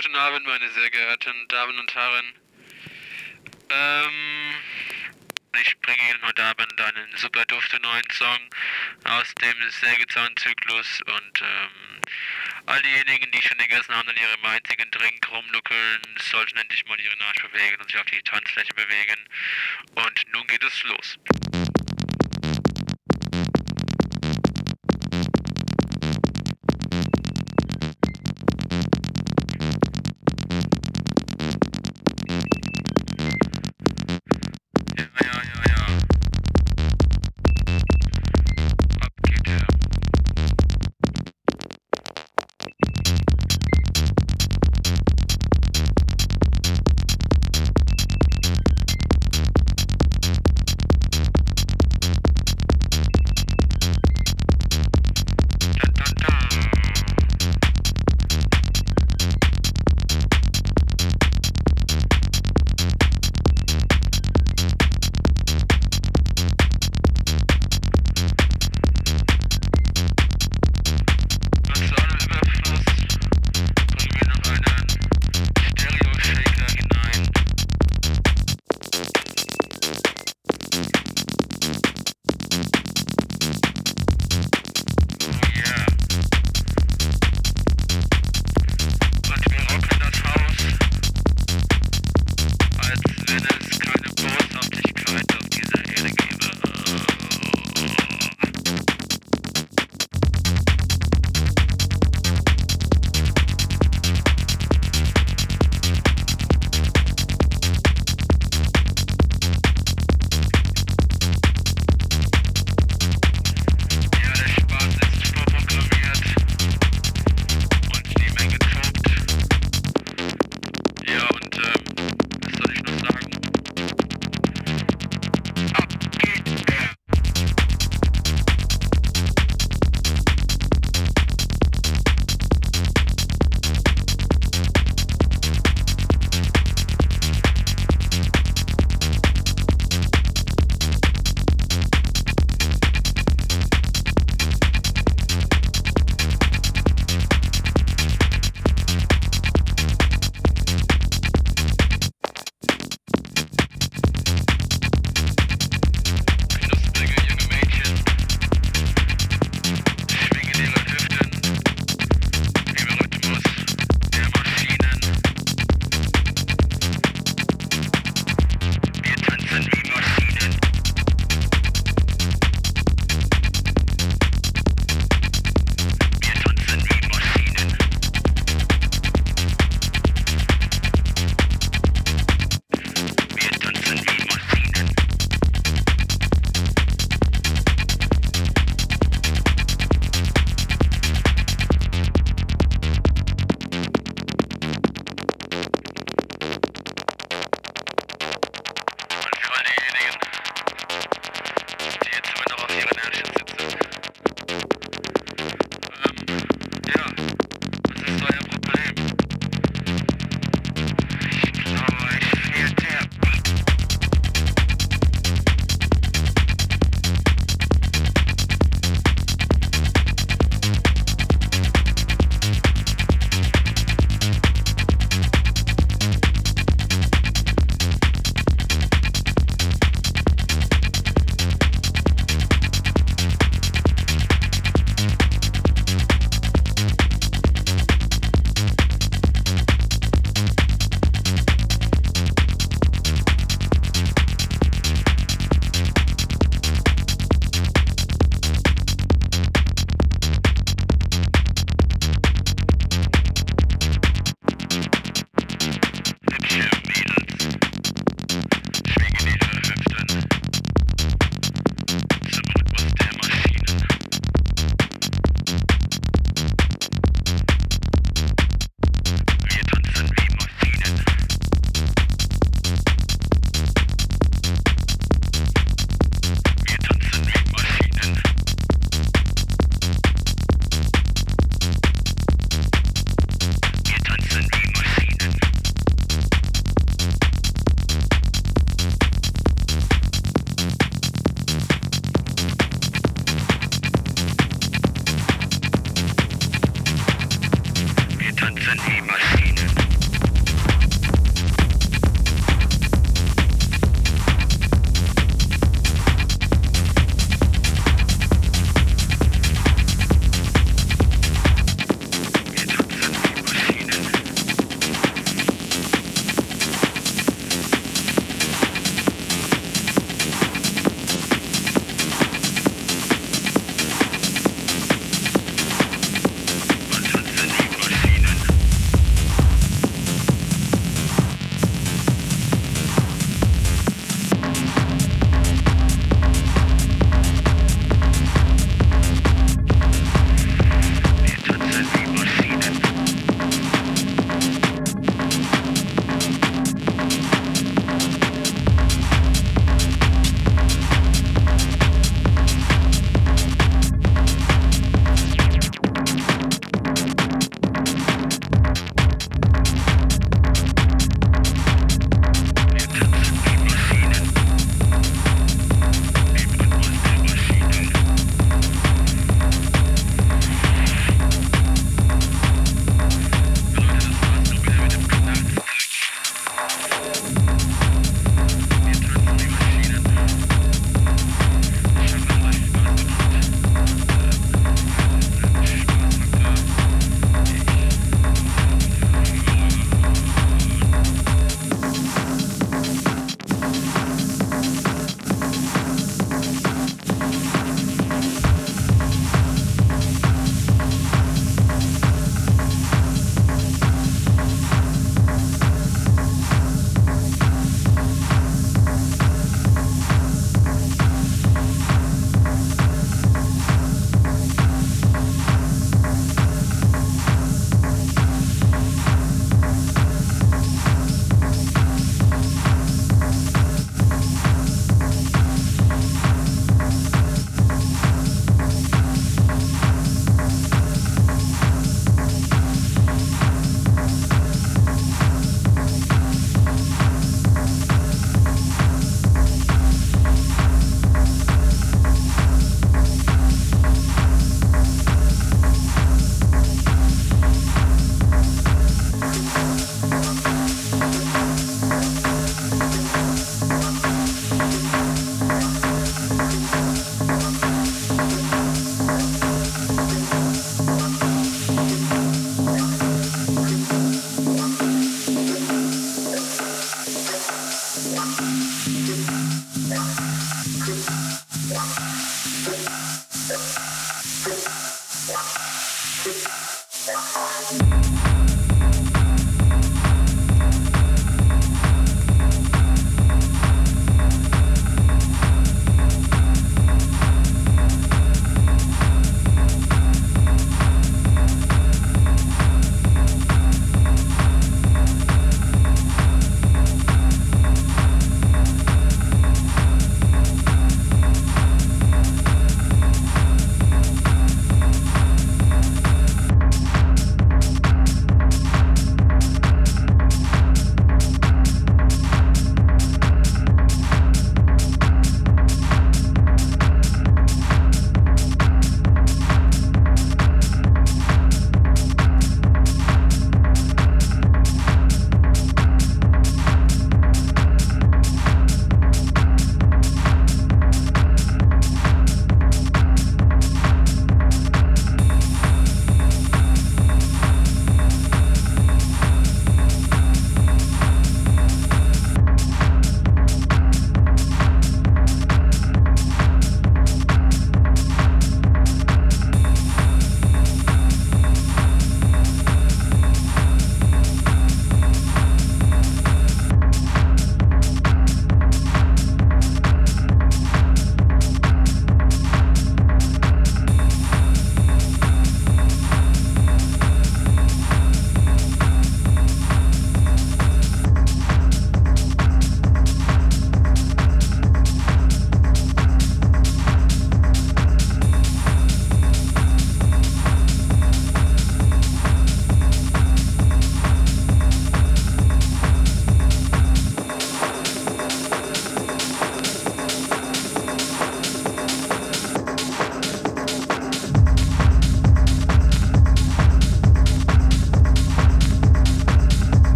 Guten Abend, meine sehr geehrten Damen und Herren. Ähm, ich bringe Ihnen heute Abend einen super duften neuen Song aus dem Sägezahnzyklus und ähm, all diejenigen, die schon den ganzen Abend an ihrem einzigen Drink rumnuckeln, sollten endlich mal ihren Arsch bewegen und sich auf die Tanzfläche bewegen. Und nun geht es los. and he must